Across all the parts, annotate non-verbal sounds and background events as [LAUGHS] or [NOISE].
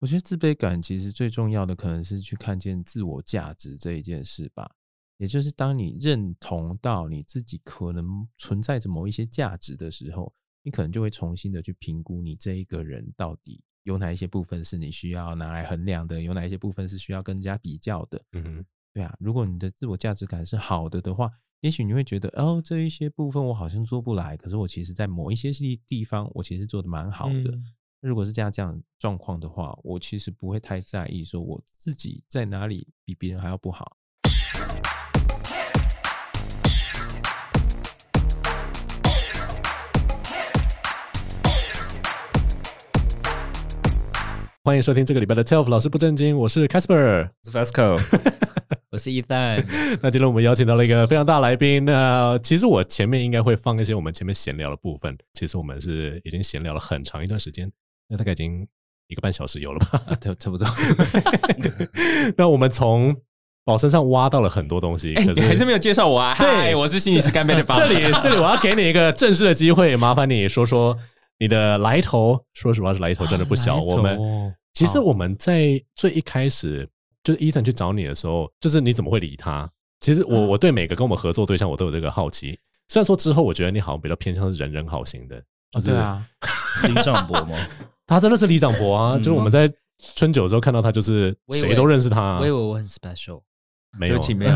我觉得自卑感其实最重要的可能是去看见自我价值这一件事吧。也就是当你认同到你自己可能存在着某一些价值的时候，你可能就会重新的去评估你这一个人到底有哪一些部分是你需要拿来衡量的，有哪一些部分是需要跟人家比较的。嗯哼，对啊。如果你的自我价值感是好的的话，也许你会觉得哦，这一些部分我好像做不来，可是我其实在某一些地地方我其实做的蛮好的。嗯如果是这样这样状况的话，我其实不会太在意说我自己在哪里比别人还要不好。欢迎收听这个礼拜的 Telf 老师不正经，我是 Casper，我是 Fasco，[LAUGHS] 我是 Ethan。那今天我们邀请到了一个非常大来宾。那其实我前面应该会放一些我们前面闲聊的部分，其实我们是已经闲聊了很长一段时间。那大概已经一个半小时有了吧？差差不多。[LAUGHS] 那我们从宝身上挖到了很多东西，欸、可是你还是没有介绍我啊？对，我是心理师干杯的宝。这里，这里我要给你一个正式的机会，麻烦你说说你的来头。说实话，是来头真的不小。啊、我们其实我们在最一开始，就是伊森去找你的时候，就是你怎么会理他？其实我我对每个跟我们合作对象，我都有这个好奇。虽然说之后，我觉得你好像比较偏向是人人好型的。哦，对啊，里长伯吗？他真的是李长博啊！就是我们在春酒的时候看到他，就是谁都认识他。我以为我很 special，[LAUGHS] 没有，没有。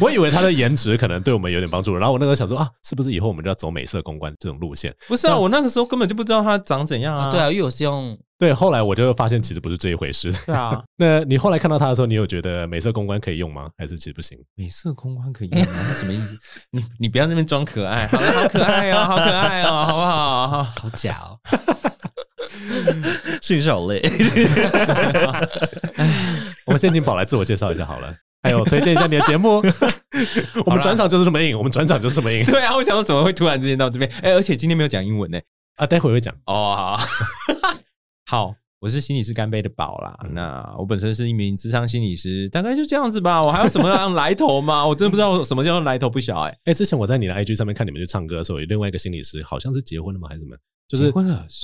我以为他的颜值可能对我们有点帮助。然后我那个想说啊，是不是以后我们就要走美色公关这种路线？不是啊，我那个时候根本就不知道他长怎样啊。对啊，因为我是用。[LAUGHS] 对，后来我就发现其实不是这一回事。对啊，那你后来看到他的时候，你有觉得美色公关可以用吗？还是其实不行？美色公关可以用吗？那什么意思？你你不要在那边装可爱，好，好可爱哦，好可爱哦，好不好？好，好假哦，[LAUGHS] 心是好累。[LAUGHS] 我们先请宝来自我介绍一下好了，还有推荐一下你的节目。[LAUGHS] 我们转场就是这么硬，我们转场就是这么硬。对啊，我想说怎么会突然之间到这边？哎，而且今天没有讲英文呢。啊，待会儿会讲哦。好。[LAUGHS] 好，我是心理师干杯的宝啦。嗯、那我本身是一名智商心理师，大概就这样子吧。我还有什么样来头吗？[LAUGHS] 我真的不知道什么叫来头不小哎、欸。哎、欸，之前我在你的 IG 上面看你们去唱歌的时候，有另外一个心理师，好像是结婚了吗？还是什么？就是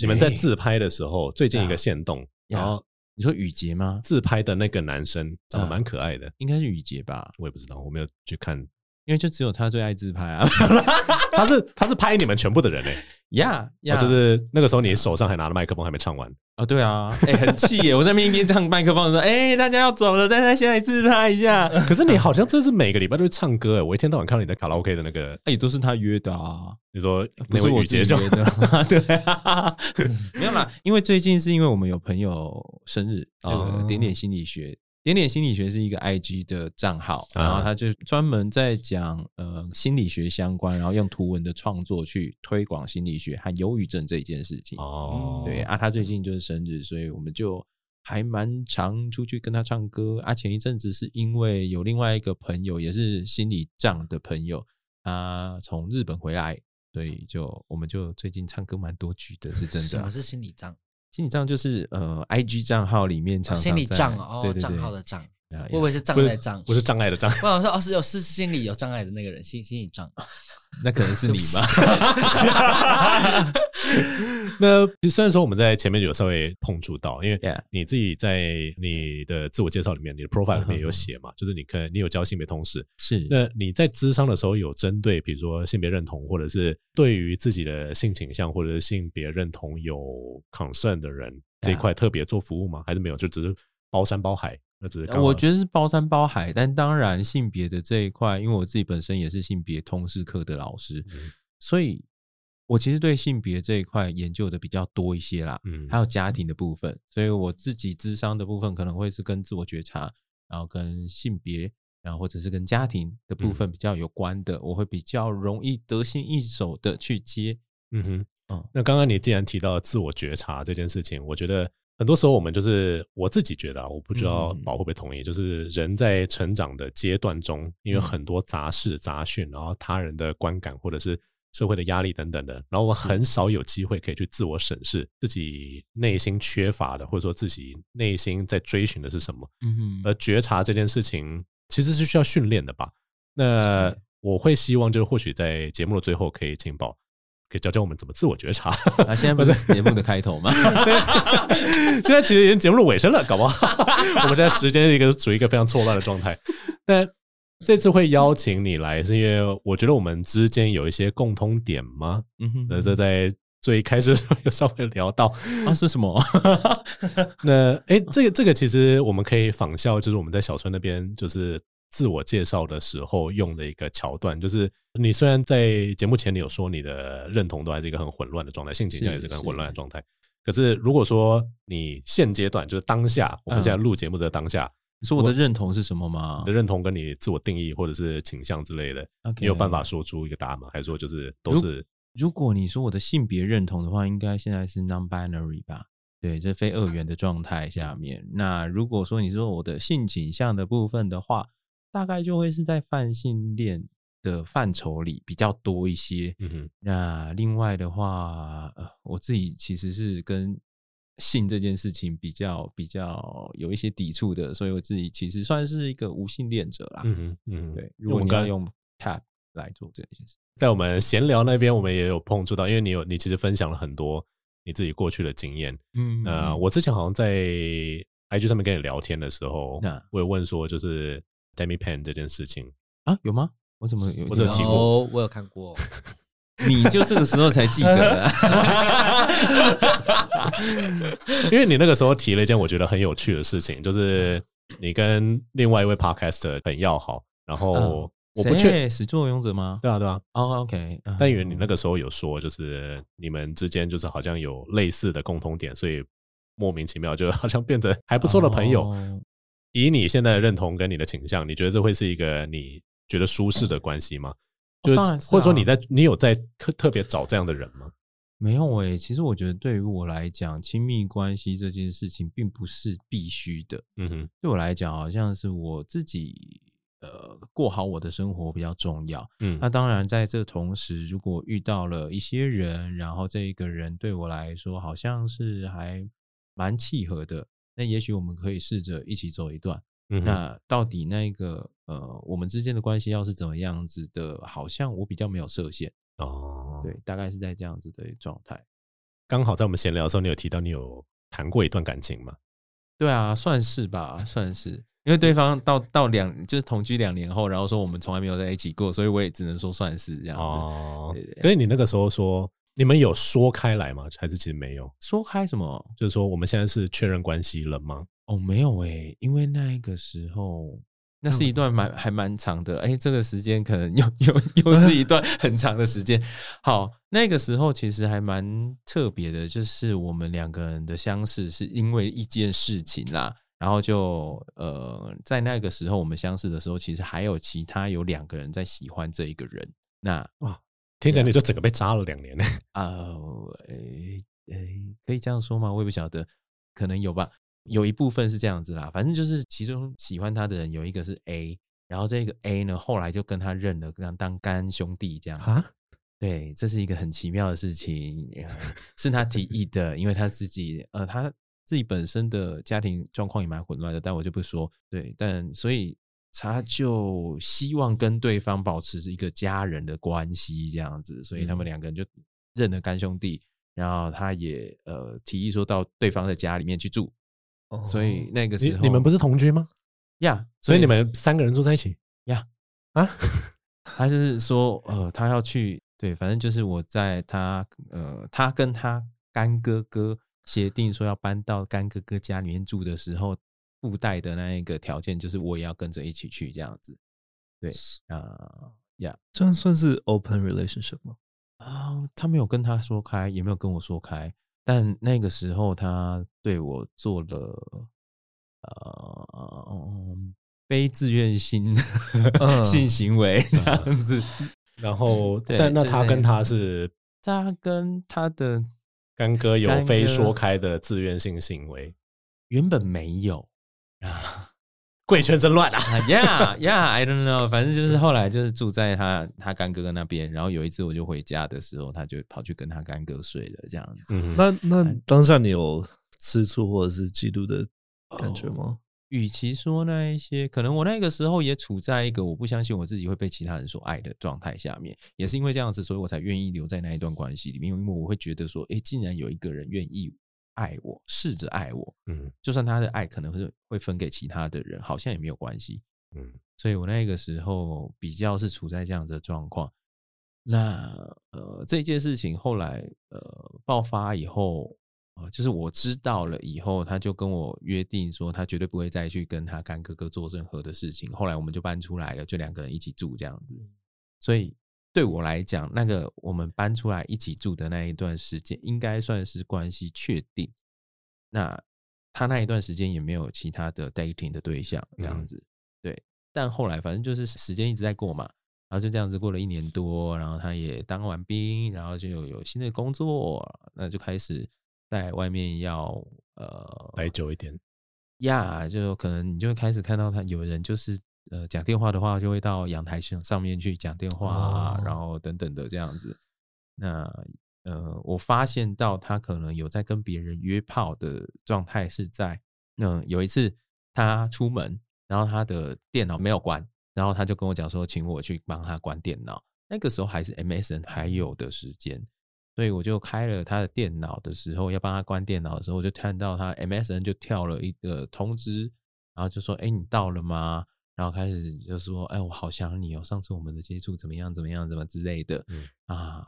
你们在自拍的时候，最近一个线动，然后你说雨洁吗？自拍的那个男生长得蛮可爱的，应该是雨洁吧？我也不知道，我没有去看，因为就只有他最爱自拍啊。[LAUGHS] 他是他是拍你们全部的人哎、欸。呀呀，就是那个时候，你手上还拿着麦克风，还没唱完啊？对啊，哎，很气耶！我在那边一边唱麦克风的时候，哎，大家要走了，大家先来自拍一下。[LAUGHS] 可是你好像真是每个礼拜都会唱歌哎！我一天到晚看到你在卡拉 OK 的那个，哎，都是他约的啊。你说不是我约的？[LAUGHS] 对啊，没有啦，因为最近是因为我们有朋友生日，呃，点点心理学。点点心理学是一个 IG 的账号，然后他就专门在讲呃心理学相关，然后用图文的创作去推广心理学和忧郁症这一件事情。哦，对啊，他最近就是生日，所以我们就还蛮常出去跟他唱歌啊。前一阵子是因为有另外一个朋友也是心理障的朋友，他从日本回来，所以就我们就最近唱歌蛮多曲的，是真的。什么是心理障？心理账就是呃，IG 账号里面常常心理账哦，对对对，账号的账，会不会是障碍的障？不是障碍的障。我想说哦，是有是心理有障碍的那个人，心心理障，[LAUGHS] 那可能是你吧。[LAUGHS] [LAUGHS] 那虽然说我们在前面有稍微碰触到，因为你自己在你的自我介绍里面，你的 profile 里面有写嘛，就是你可你有教性别通识，是。那你在咨商的时候有针对比如说性别认同，或者是对于自己的性倾向或者是性别认同有 concern 的人这一块特别做服务吗？还是没有？就只是包山包海？那只是我觉得是包山包海，但当然性别的这一块，因为我自己本身也是性别通识课的老师，所以。我其实对性别这一块研究的比较多一些啦，嗯，还有家庭的部分，所以我自己智商的部分可能会是跟自我觉察，然后跟性别，然后或者是跟家庭的部分比较有关的，我会比较容易得心应手的去接。嗯哼，嗯，那刚刚你既然提到自我觉察这件事情，我觉得很多时候我们就是我自己觉得啊，我不知道宝会不会同意，就是人在成长的阶段中，因为很多杂事杂讯，然后他人的观感或者是。社会的压力等等的，然后我很少有机会可以去自我审视自己内心缺乏的，或者说自己内心在追寻的是什么。嗯哼，而觉察这件事情其实是需要训练的吧？那我会希望就是或许在节目的最后可以请宝可以教教我们怎么自我觉察。啊，现在不是节目的开头吗？[LAUGHS] 现在其实已经节目的尾声了，搞不好我们现在时间一个处于一个非常错乱的状态。那这次会邀请你来，是因为我觉得我们之间有一些共通点吗？嗯哼，那这在最一开始的时候有稍微聊到啊，是什么？[LAUGHS] 那哎，这个这个其实我们可以仿效，就是我们在小春那边就是自我介绍的时候用的一个桥段，就是你虽然在节目前你有说你的认同都还是一个很混乱的状态，性倾向也是一个很混乱的状态，可是如果说你现阶段就是当下，我们现在录节目的当下。你说我的认同是什么吗？你的认同跟你自我定义或者是倾向之类的.你有办法说出一个答案吗？还是说就是都是？如，如果你说我的性别认同的话，应该现在是 non-binary 吧？对，这非二元的状态下面。那如果说你说我的性倾向的部分的话，大概就会是在泛性恋的范畴里比较多一些。嗯哼。那另外的话，呃，我自己其实是跟。性这件事情比较比较有一些抵触的，所以我自己其实算是一个无性恋者啦。嗯哼嗯，对。如果你要用 tap 来做这件事，在我们闲聊那边，我们也有碰触到，因为你有你其实分享了很多你自己过去的经验。嗯，呃，我之前好像在 IG 上面跟你聊天的时候，那我有问说，就是 Demi Pen 这件事情啊，有吗？我怎么有？我有听过，哦，我有看过。你就这个时候才记得，[LAUGHS] 因为你那个时候提了一件我觉得很有趣的事情，就是你跟另外一位 podcaster 很要好，然后我不确始作俑者吗？对啊，对啊。哦，OK。但以为你那个时候有说，就是你们之间就是好像有类似的共同点，所以莫名其妙就好像变得还不错的朋友。以你现在的认同跟你的倾向，你觉得这会是一个你觉得舒适的关系吗？就或者说你在你有在特特别找这样的人吗？没有诶、欸，其实我觉得对于我来讲，亲密关系这件事情并不是必须的。嗯哼，对我来讲，好像是我自己呃过好我的生活比较重要。嗯，那当然在这同时，如果遇到了一些人，然后这一个人对我来说好像是还蛮契合的，那也许我们可以试着一起走一段。嗯、那到底那个呃，我们之间的关系要是怎么样子的？好像我比较没有设限哦。对，大概是在这样子的状态。刚好在我们闲聊的时候，你有提到你有谈过一段感情吗？对啊，算是吧，算是。因为对方到到两就是同居两年后，然后说我们从来没有在一起过，所以我也只能说算是这样子。哦。所以你那个时候说你们有说开来吗？还是其实没有说开什么？就是说我们现在是确认关系了吗？哦，没有诶、欸，因为那个时候，那是一段蛮还蛮长的，哎、欸，这个时间可能又又 [LAUGHS] 又是一段很长的时间。好，那个时候其实还蛮特别的，就是我们两个人的相识是因为一件事情啦，然后就呃，在那个时候我们相识的时候，其实还有其他有两个人在喜欢这一个人。那哇，听起来你就整个被扎了两年呢？啊，哎哎，可以这样说吗？我也不晓得，可能有吧。有一部分是这样子啦，反正就是其中喜欢他的人有一个是 A，然后这个 A 呢，后来就跟他认了，跟他当干兄弟这样啊。对，这是一个很奇妙的事情，[LAUGHS] 是他提议的，因为他自己呃他自己本身的家庭状况也蛮混乱的，但我就不说。对，但所以他就希望跟对方保持一个家人的关系这样子，所以他们两个人就认了干兄弟，然后他也呃提议说到对方的家里面去住。所以那个时候，你们不是同居吗？呀，所以你们三个人住在一起呀？啊，他就是说，呃，他要去，对，反正就是我在他，呃，他跟他干哥哥协定说要搬到干哥哥家里面住的时候，附带的那一个条件就是我也要跟着一起去这样子。对啊，呀，这样算是 open relationship 吗？啊，他没有跟他说开，也没有跟我说开。但那个时候，他对我做了呃非自愿性性行为这样子，然后，但那他跟他是他跟他的干哥有非说开的自愿性行为，原本没有啊。[LAUGHS] 贵圈真乱啊！Yeah, yeah, I don't know。反正就是后来就是住在他他干哥哥那边，然后有一次我就回家的时候，他就跑去跟他干哥睡了，这样子。嗯，那那当下你有吃醋或者是嫉妒的感觉吗？与其说那一些，可能我那个时候也处在一个我不相信我自己会被其他人所爱的状态下面，也是因为这样子，所以我才愿意留在那一段关系里面，因为我会觉得说，哎，竟然有一个人愿意爱我，试着爱我，嗯，就算他的爱可能会会分给其他的人，好像也没有关系，嗯，所以我那个时候比较是处在这样子的状况。那呃，这件事情后来呃爆发以后。啊，就是我知道了以后，他就跟我约定说，他绝对不会再去跟他干哥哥做任何的事情。后来我们就搬出来了，就两个人一起住这样子。所以对我来讲，那个我们搬出来一起住的那一段时间，应该算是关系确定。那他那一段时间也没有其他的 dating 的对象这样子。对，但后来反正就是时间一直在过嘛，然后就这样子过了一年多，然后他也当完兵，然后就有新的工作，那就开始。在外面要呃待久一点呀，就可能你就会开始看到他有人就是呃讲电话的话，就会到阳台上上面去讲电话，哦、然后等等的这样子。那呃，我发现到他可能有在跟别人约炮的状态，是在嗯、呃、有一次他出门，然后他的电脑没有关，然后他就跟我讲说，请我去帮他关电脑。那个时候还是 MSN 还有的时间。所以我就开了他的电脑的时候，要帮他关电脑的时候，我就看到他 MSN 就跳了一个通知，然后就说：“哎，你到了吗？”然后开始就说：“哎，我好想你哦，上次我们的接触怎么样？怎么样？怎么之类的。”嗯啊，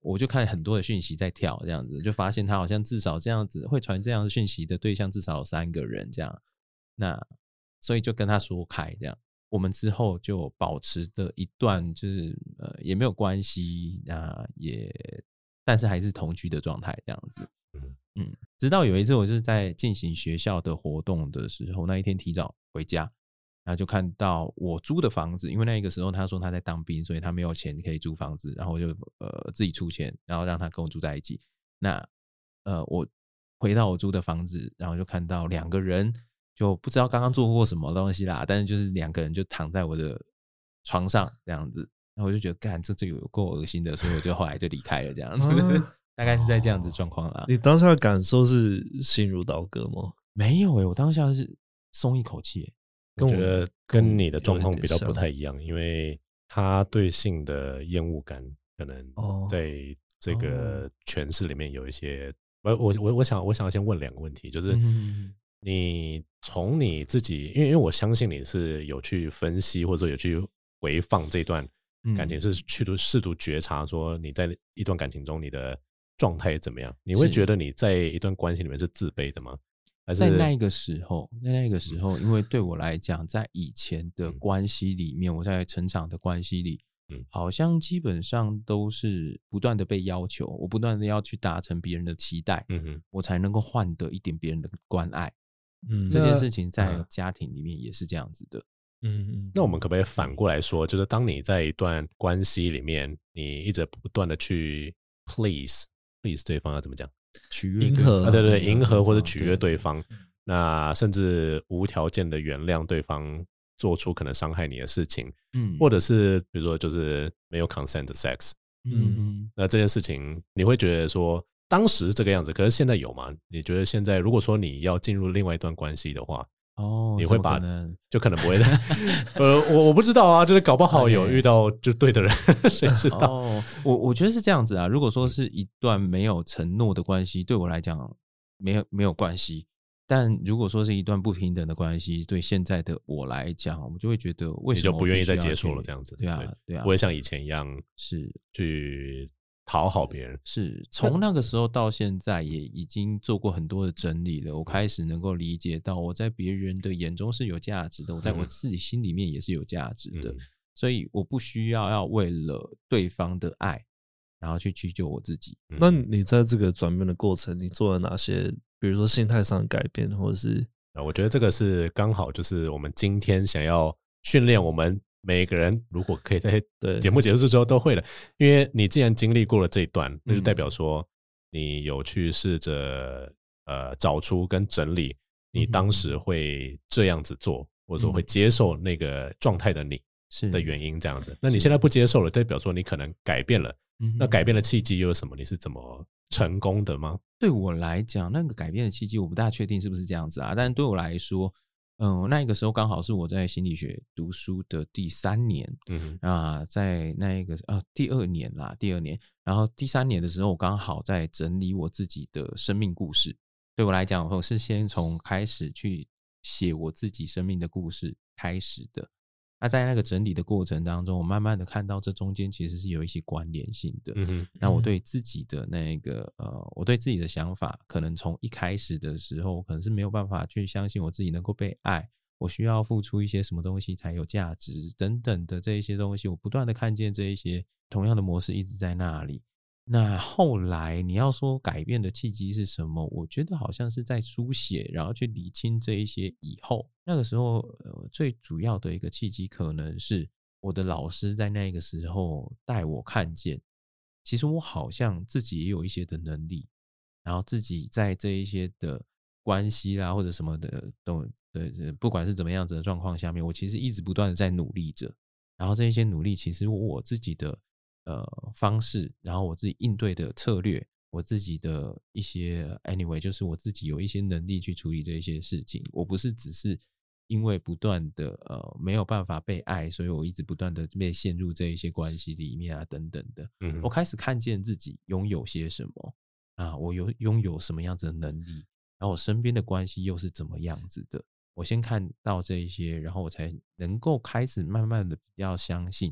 我就看很多的讯息在跳，这样子就发现他好像至少这样子会传这样的讯息的对象至少有三个人这样。那所以就跟他说开这样，我们之后就保持的一段就是呃也没有关系啊也。但是还是同居的状态这样子，嗯，直到有一次我就是在进行学校的活动的时候，那一天提早回家，然后就看到我租的房子，因为那个时候他说他在当兵，所以他没有钱可以租房子，然后我就呃自己出钱，然后让他跟我住在一起。那呃我回到我租的房子，然后就看到两个人，就不知道刚刚做过什么东西啦，但是就是两个人就躺在我的床上这样子。然后我就觉得，干这这有够恶心的，所以我就后来就离开了，这样子，[LAUGHS] 大概是在这样子状况啦。你当下的感受是心如刀割吗？没有诶、欸，我当下是松一口气。我觉得跟你的状况比较不太一样，因为他对性的厌恶感可能在这个诠释里面有一些。我我我我想我想要先问两个问题，就是你从你自己，因为因为我相信你是有去分析或者说有去回放这段。感情是去读试图觉察，说你在一段感情中你的状态怎么样？你会觉得你在一段关系里面是自卑的吗？还是在那个时候，在那个时候，因为对我来讲，在以前的关系里面，我在成长的关系里，嗯，好像基本上都是不断的被要求，我不断的要去达成别人的期待，嗯哼，我才能够换得一点别人的关爱。嗯，这件事情在家庭里面也是这样子的。嗯嗯，那我们可不可以反过来说，就是当你在一段关系里面，你一直不断的去 please please 对方要怎么讲？取悦迎合，啊，对对，迎合或者取悦对方，那甚至无条件的原谅对方做出可能伤害你的事情，嗯，或者是比如说就是没有 consent sex，嗯嗯，那这件事情你会觉得说当时是这个样子，可是现在有吗？你觉得现在如果说你要进入另外一段关系的话？哦，你会把就可能不会的，[LAUGHS] 呃，我我不知道啊，就是搞不好有遇到就对的人，[LAUGHS] 谁知道？哦，我我觉得是这样子啊。如果说是一段没有承诺的关系，对我来讲没有没有关系。但如果说是一段不平等的关系，对现在的我来讲，我就会觉得为什么就不愿意再接受了？这样子，对啊，对啊，不会像以前一样是去。讨好别人是从那个时候到现在，也已经做过很多的整理了。我开始能够理解到，我在别人的眼中是有价值的，我在我自己心里面也是有价值的。所以我不需要要为了对方的爱，然后去屈就我自己。那你在这个转变的过程，你做了哪些？比如说心态上的改变，或者是？啊我觉得这个是刚好就是我们今天想要训练我们。每个人如果可以在 [LAUGHS] 节目结束之后都会的，因为你既然经历过了这一段，那就代表说你有去试着呃找出跟整理你当时会这样子做，或者说会接受那个状态的你是的原因这样子。那你现在不接受了，代表说你可能改变了。那改变的契机又是什么？你是怎么成功的吗？对我来讲，那个改变的契机我不大确定是不是这样子啊，但对我来说。嗯，那个时候刚好是我在心理学读书的第三年，嗯啊，在那一个呃第二年啦，第二年，然后第三年的时候，我刚好在整理我自己的生命故事。对我来讲，我是先从开始去写我自己生命的故事开始的。那在那个整理的过程当中，我慢慢的看到这中间其实是有一些关联性的。嗯哼，那我对自己的那个呃，我对自己的想法，可能从一开始的时候，可能是没有办法去相信我自己能够被爱，我需要付出一些什么东西才有价值等等的这一些东西，我不断的看见这一些同样的模式一直在那里。那后来你要说改变的契机是什么？我觉得好像是在书写，然后去理清这一些以后，那个时候呃最主要的一个契机，可能是我的老师在那个时候带我看见，其实我好像自己也有一些的能力，然后自己在这一些的关系啦或者什么的都对，不管是怎么样子的状况下面，我其实一直不断的在努力着，然后这一些努力其实我自己的。呃，方式，然后我自己应对的策略，我自己的一些，anyway，就是我自己有一些能力去处理这一些事情。我不是只是因为不断的呃没有办法被爱，所以我一直不断的被陷入这一些关系里面啊，等等的。嗯，我开始看见自己拥有些什么啊，我有拥有什么样子的能力，然后我身边的关系又是怎么样子的。我先看到这一些，然后我才能够开始慢慢的比较相信。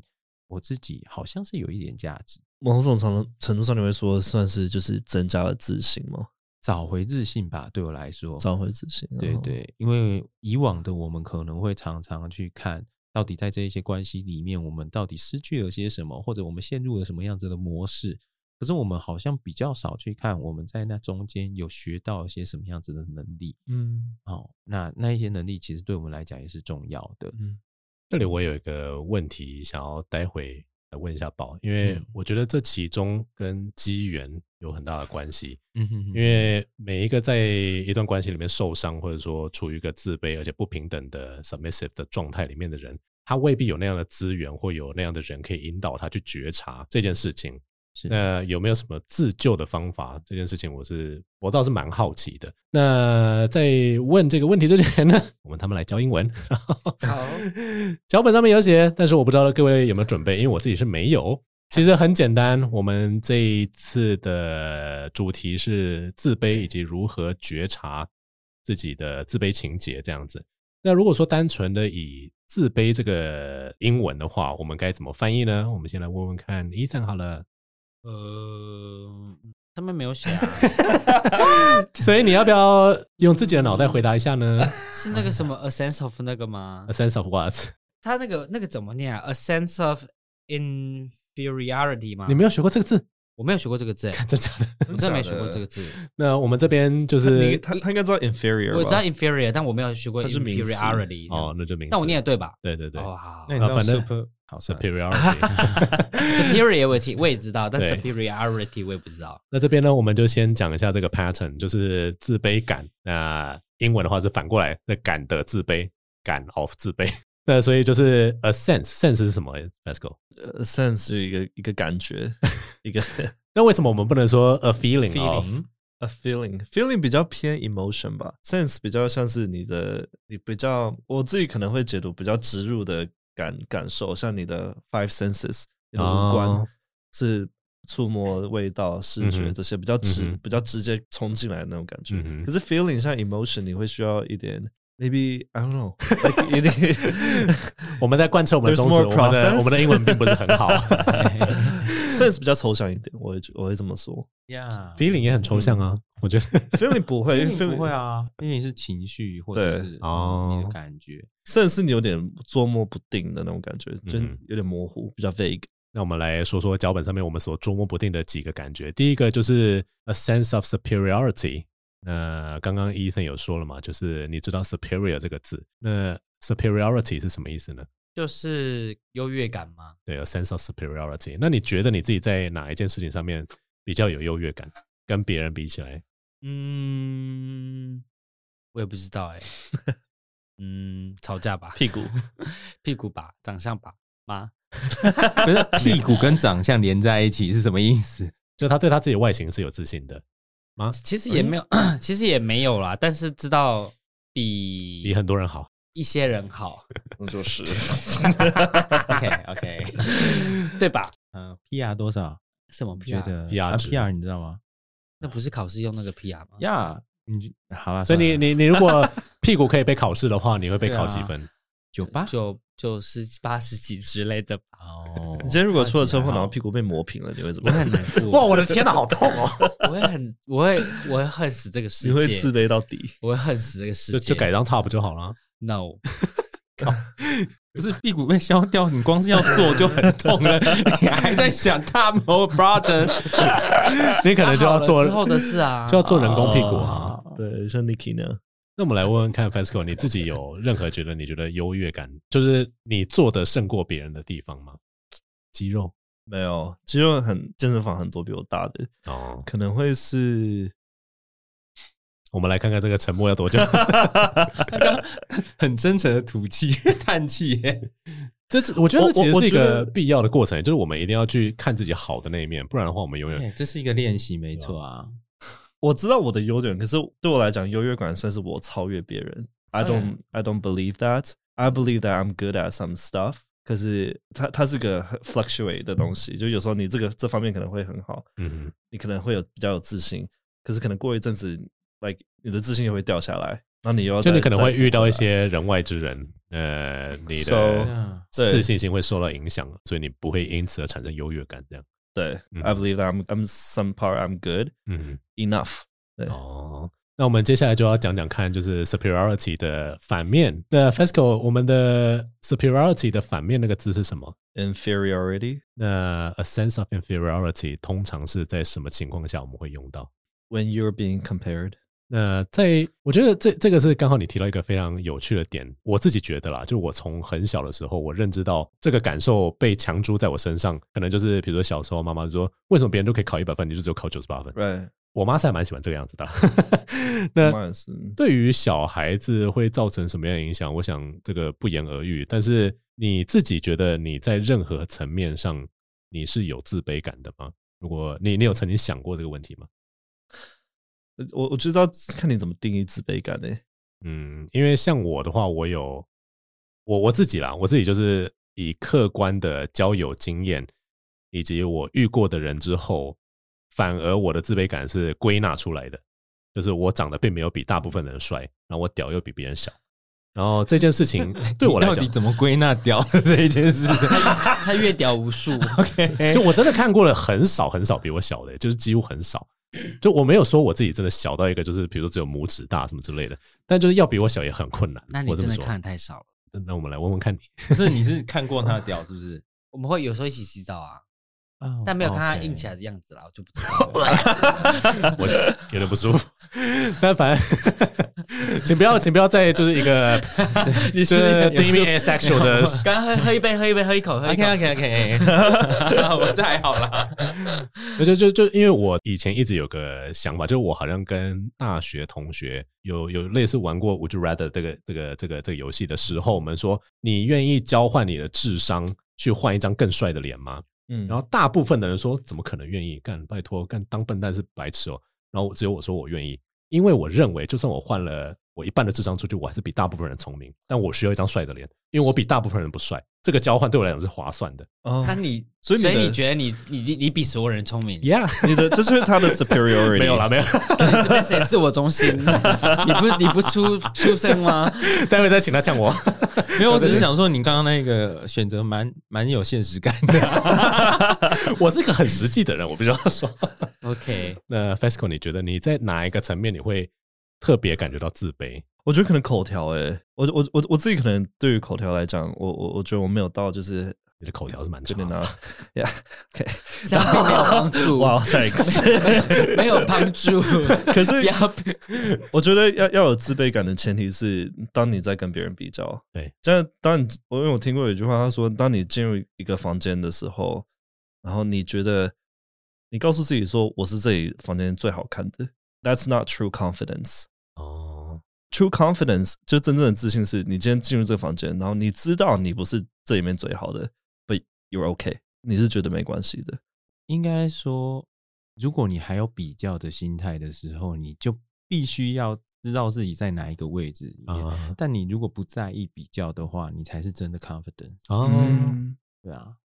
我自己好像是有一点价值，某种程程度上，你会说算是就是增加了自信吗？找回自信吧，对我来说，找回自信。对对，因为以往的我们可能会常常去看到底在这一些关系里面，我们到底失去了些什么，或者我们陷入了什么样子的模式。可是我们好像比较少去看我们在那中间有学到一些什么样子的能力。嗯，好，那那一些能力其实对我们来讲也是重要的。嗯。这里我有一个问题想要待会来问一下宝，因为我觉得这其中跟机缘有很大的关系。嗯哼，因为每一个在一段关系里面受伤，或者说处于一个自卑而且不平等的 submissive 的状态里面的人，他未必有那样的资源，或有那样的人可以引导他去觉察这件事情。那有没有什么自救的方法？这件事情我是我倒是蛮好奇的。那在问这个问题之前呢，[LAUGHS] 我们他们来教英文。好，[LAUGHS] 脚本上面有写，但是我不知道各位有没有准备，因为我自己是没有。其实很简单，我们这一次的主题是自卑以及如何觉察自己的自卑情节这样子。那如果说单纯的以自卑这个英文的话，我们该怎么翻译呢？我们先来问问看，Ethan 好了。呃，他们没有写啊，[LAUGHS] [LAUGHS] 所以你要不要用自己的脑袋回答一下呢？[LAUGHS] 是那个什么 a sense of 那个吗？a sense of what？他那个那个怎么念啊？a sense of inferiority 吗？你没有学过这个字？我没有学过这个字，真的假的？[LAUGHS] 我真的没学过这个字。那我们这边就是他，他应该知道 inferior，我知道 inferior，但我没有学过 inferiority。哦，那就明。那我念的对吧？对对对。哦好，那反正好 superiority，superiority [LAUGHS] [LAUGHS] 我也知道，但 superiority 我也不知道。那这边呢，我们就先讲一下这个 pattern，就是自卑感。那英文的话是反过来，那感的自卑，感 of 自卑。那所以就是 a sense，sense 是什么？Let's go。A sense 是一个一个感觉，一个。[LAUGHS] 那为什么我们不能说 a feeling？feeling，a feeling，feeling 比较偏 emotion 吧。sense 比较像是你的，你比较，我自己可能会解读比较植入的感感受，像你的 five senses，你的五官是触摸、味道、视觉这些比较直、比较直接冲进来的那种感觉。可是 feeling 像 emotion，你会需要一点。Maybe I don't know. Like, [LAUGHS] 我们在贯彻我们的宗旨，我们的我们的英文并不是很好。[LAUGHS] Sense 比较抽象一点，我会我会这么说。Yeah，feeling 也很抽象啊，我觉得 feeling 不会，feeling 不会啊，feeling 是情绪或者是你的感觉。Sense 是你有点捉摸不定的那种感觉，就有点模糊，比较 vague。那我们来说说脚本上面我们所捉摸不定的几个感觉。第一个就是 a sense of superiority。那刚刚 Ethan 有说了嘛，就是你知道 superior 这个字，那 superiority 是什么意思呢？就是优越感吗？对，a sense of superiority。那你觉得你自己在哪一件事情上面比较有优越感，跟别人比起来？嗯，我也不知道哎、[LAUGHS] 欸。嗯，吵架吧，屁股，[LAUGHS] 屁股吧，长相吧，妈，不是屁股跟长相连在一起是什么意思？[LAUGHS] 就他对他自己的外形是有自信的。其实也没有，[CLEARS THROAT] 其实也没有啦。但是知道比比很多人好，一些人好，那就是 [LAUGHS] OK OK，[LAUGHS] 对吧？嗯，PR 多少？什么觉 PR？得 PR 你知道吗？那不是考试用那个 PR 吗？呀，你好了，所以你你你如果 [LAUGHS] 屁股可以被考试的话，你会被考几分？九八九九十八十几之类的吧。哦，你今天如果出了车祸，然后屁股被磨平了，你会怎么样？我很难过。哇，我的天哪，好痛哦！我会很，我会，我会恨死这个世界，你会自卑到底。我会恨死这个世界。就就改张 top 就好了。No，[LAUGHS] [LAUGHS] 不是屁股被削掉，你光是要做就很痛了，你还在想 Tom or brother？你可能就要做之后的事啊，就要做人工屁股啊。对，像 Niki 呢？那我们来问问看，Fesco，你自己有任何觉得你觉得优越感，就是你做的胜过别人的地方吗？肌肉没有，肌肉很健身房很多比我大的哦，可能会是。我们来看看这个沉默要多久。[LAUGHS] 很真诚的吐气、[LAUGHS] 叹气，这是我觉得这其实是一个必要的过程，就是我们一定要去看自己好的那一面，不然的话，我们永远这是一个练习，没错啊。我知道我的优点，可是对我来讲，优越感算是我超越别人。I don't, I don't believe that. I believe that I'm good at some stuff. 可是它它是个 fluctuate 的东西，就有时候你这个这方面可能会很好，嗯，你可能会有比较有自信，可是可能过一阵子，like 你的自信又会掉下来，那你又要就你可能会遇到一些人外之人，呃，你的自信心会受到影响，所以你不会因此而产生优越感，这样。对，I believe that I'm I'm some part I'm good，嗯，enough。对。哦，那我们接下来就要讲讲看，就是 superiority 的反面。那 Fesco，我们的 superiority 的反面那个字是什么？inferiority。那 a sense of inferiority 通常是在什么情况下我们会用到？When you're being compared。那在我觉得这这个是刚好你提到一个非常有趣的点，我自己觉得啦，就我从很小的时候，我认知到这个感受被强租在我身上，可能就是比如说小时候妈妈说，为什么别人都可以考一百分，你就只有考九十八分？对，我妈是还蛮喜欢这个样子的。[LAUGHS] 那对于小孩子会造成什么样的影响？我想这个不言而喻。但是你自己觉得你在任何层面上你是有自卑感的吗？如果你你有曾经想过这个问题吗？我我就知道看你怎么定义自卑感呢？嗯，因为像我的话，我有我我自己啦，我自己就是以客观的交友经验以及我遇过的人之后，反而我的自卑感是归纳出来的，就是我长得并没有比大部分人帅，然后我屌又比别人小，然后这件事情 [LAUGHS] 对我来讲，到底怎么归纳屌 [LAUGHS] 这一件事？[LAUGHS] 他越屌无数，OK，就我真的看过了很少很少比我小的，就是几乎很少。就我没有说我自己真的小到一个，就是比如说只有拇指大什么之类的，但就是要比我小也很困难。那你真的看的太少了。那我们来问问看你，[LAUGHS] 可是你是看过他的屌是不是？[LAUGHS] 我们会有时候一起洗澡啊，但没有看他硬起来的样子啦，我就不知道。[LAUGHS] 我有点不舒服，但反正。[LAUGHS] 请不要，请不要再就是一个，[LAUGHS] 你是 demean asexual 的。刚刚喝喝一杯，喝一杯，喝一口，喝一口。OK OK OK，我这还好啦。[LAUGHS] 就就就因为我以前一直有个想法，就是我好像跟大学同学有有类似玩过 Would you rather 这个这个这个这个游戏的时候，我们说你愿意交换你的智商去换一张更帅的脸吗？嗯，然后大部分的人说怎么可能愿意？干拜托，干当笨蛋是白痴哦。然后只有我说我愿意。因为我认为，就算我换了我一半的智商出去，我还是比大部分人聪明。但我需要一张帅的脸，因为我比大部分人不帅。这个交换对我来讲是划算的。哦，那 [LAUGHS] 你所以所以你觉得你你你你比所有人聪明？Yeah，[LAUGHS] 你的这是他的 superiority。[LAUGHS] 没有啦，没有。对，这边谁自我中心？你不你不出出声吗？待会再请他呛我。没有，我只是想说，你刚刚那个选择蛮蛮有现实感的。我是一个很实际的人，我必须要说。OK，那 Fesco，你觉得你在哪一个层面你会特别感觉到自卑？我觉得可能口条诶，我我我我自己可能对于口条来讲，我我我觉得我没有到，就是你的口条是蛮差的，Yeah，OK，这样并没有帮助，哇，Thanks，没有帮助。可是要，我觉得要要有自卑感的前提是，当你在跟别人比较，对，这样当你我因为我听过有一句话，他说，当你进入一个房间的时候，然后你觉得你告诉自己说，我是这里房间最好看的，That's not true confidence。哦，true confidence 就真正的自信是，你今天进入这个房间，然后你知道你不是这里面最好的，but you're okay，你是觉得没关系的。应该说，如果你还有比较的心态的时候，你就必须要知道自己在哪一个位置里面。啊但你如果不在意比较的话，你才是真的 confident。哦，嗯对啊，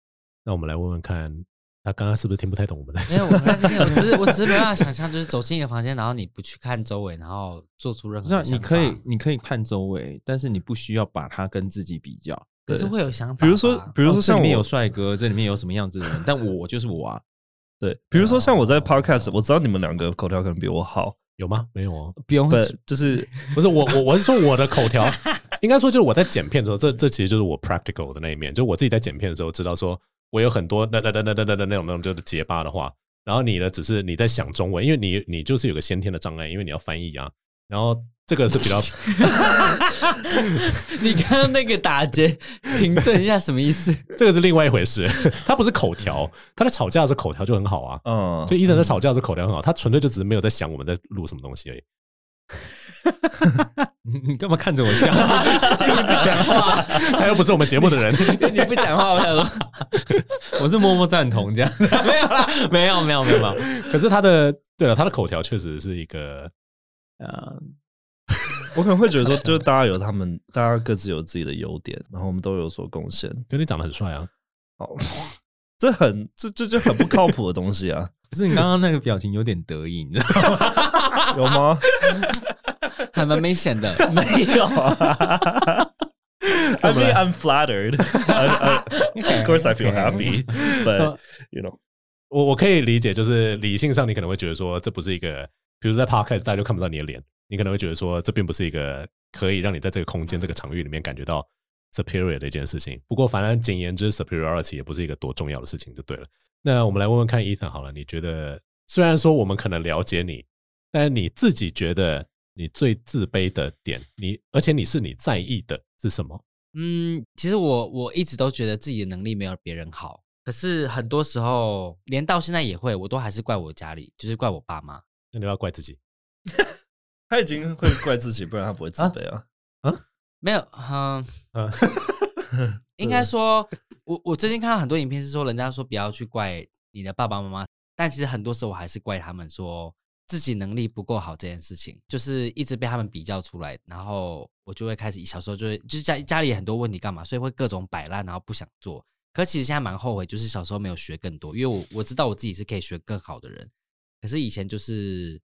那我们来问问看，他刚刚是不是听不太懂我们的？没有，我 [LAUGHS] 我只是我只是没办法想象，就是走进一个房间，然后你不去看周围，然后做出任何的想法。你可以你可以看周围，但是你不需要把它跟自己比较。可是会有想法。比如说，比如说像里面有帅哥，这里面有什么样子的人，但我就是我啊。对，比如说像我在 podcast，我知道你们两个口条可能比我好，有吗？没有啊，[LAUGHS] 不用不就是不是我我我是说我的口条，[LAUGHS] 应该说就是我在剪片的时候，这这其实就是我 practical 的那一面，就是我自己在剪片的时候知道说我有很多那那那那那那那种那种就是结巴的话，然后你呢，只是你在想中文，因为你你就是有个先天的障碍，因为你要翻译啊，然后。这个是比较，你刚刚那个打结停顿一下什么意思？这个是另外一回事，他不是口条，他在吵架的时候口条就很好啊。嗯，就伊藤在吵架的时候口条很好，他纯粹就只是没有在想我们在录什么东西而已。[LAUGHS] 你你干嘛看着我笑？[LAUGHS] 你不讲话，他又不是我们节目的人，[LAUGHS] 你不讲话，我想说，我是默默赞同这样。没有啦，没有没有没有没有。可是他的对了，他的口条确实是一个呃，我可能会觉得说，就是大家有他们，大家各自有自己的优点，然后我们都有所贡献。就你长得很帅啊，好，这很这这就很不靠谱的东西啊，[LAUGHS] 可是你刚刚那个表情有点得意，你知道吗？[LAUGHS] 有吗？还蛮明显的。[LAUGHS] 没有啊。I mean, I'm flattered. I, I, of course, I feel happy, but you know. 我我可以理解，就是理性上你可能会觉得说，这不是一个，比如在 podcast 大家就看不到你的脸，你可能会觉得说，这并不是一个可以让你在这个空间、这个场域里面感觉到 superior 的一件事情。不过，反正简言之，superiority 也不是一个多重要的事情，就对了。那我们来问问看，Ethan 好了，你觉得虽然说我们可能了解你，但你自己觉得你最自卑的点，你而且你是你在意的是什么？嗯，其实我我一直都觉得自己的能力没有别人好，可是很多时候，连到现在也会，我都还是怪我家里，就是怪我爸妈。那你要怪自己。[LAUGHS] 他已经会怪自己，不然他不会自卑啊。啊，没有，嗯，嗯 [LAUGHS] 应该说，我我最近看到很多影片是说，人家说不要去怪你的爸爸妈妈，但其实很多时候我还是怪他们说自己能力不够好这件事情，就是一直被他们比较出来，然后我就会开始小时候就会就是家家里很多问题干嘛，所以会各种摆烂，然后不想做。可其实现在蛮后悔，就是小时候没有学更多，因为我我知道我自己是可以学更好的人，可是以前就是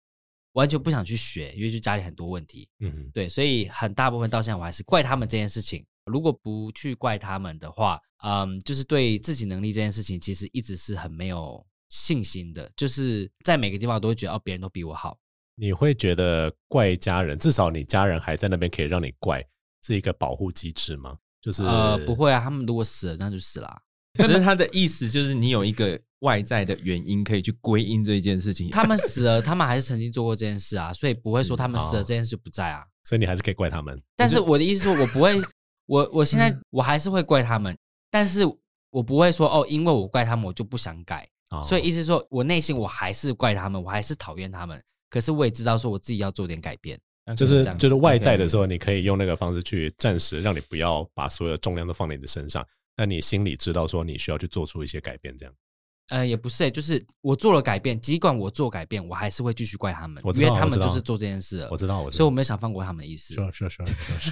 完全不想去学，因为就家里很多问题。嗯，对，所以很大部分到现在我还是怪他们这件事情。如果不去怪他们的话，嗯，就是对自己能力这件事情，其实一直是很没有信心的。就是在每个地方都会觉得哦，别人都比我好。你会觉得怪家人，至少你家人还在那边可以让你怪，是一个保护机制吗？就是呃，不会啊，他们如果死了，那就死了啊。可是他的意思就是你有一个外在的原因可以去归因这一件事情。他们 [LAUGHS] 死了，他们还是曾经做过这件事啊，所以不会说他们死了哦这件事不在啊。所以你还是可以怪他们。但是我的意思说，我不会，[LAUGHS] 我我现在我还是会怪他们，但是我不会说哦，因为我怪他们，我就不想改。哦所以意思说我内心我还是怪他们，我还是讨厌他们。可是我也知道说我自己要做点改变，就是就是外在的时候，你可以用那个方式去暂时让你不要把所有的重量都放在你的身上，但你心里知道说你需要去做出一些改变，这样。呃，也不是、欸，就是我做了改变，尽管我做改变，我还是会继续怪他们，因为他们就是做这件事了，我知道，我知道，所以我没有想放过他们的意思。是是是是是。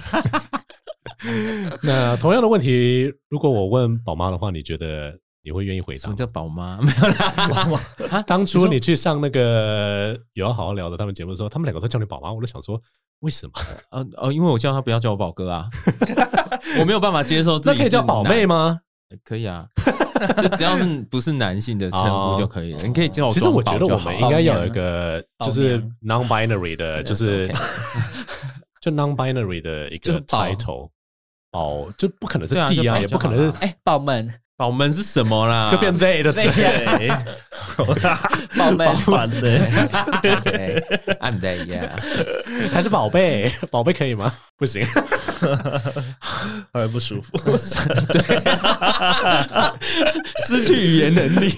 [LAUGHS] 那同样的问题，如果我问宝妈的话，你觉得你会愿意回答吗？什么叫宝妈？[LAUGHS] 没有啦，[LAUGHS] 啊，当初你去上那个有要好好聊的他们节目的时候，他们两个都叫你宝妈，我都想说为什么？呃呃，因为我叫他不要叫我宝哥啊，我没有办法接受自己那可以叫宝妹吗？吗？可以啊，[LAUGHS] 就只要是不是男性的称呼就可以了。你可以叫我。其实我觉得我们应该要有一个就是 non-binary 的，就是 [LAUGHS] 就 non-binary 的一 [LAUGHS] 个 title，哦就不可能是 D 啊，也不可能是哎宝们。宝们是什么啦？就变 they 的嘴，宝们 [LAUGHS] 烦的，I'm they yeah，还是宝贝？宝贝可以吗？不行，[LAUGHS] 还不舒服。[LAUGHS] 对，失去语言能力，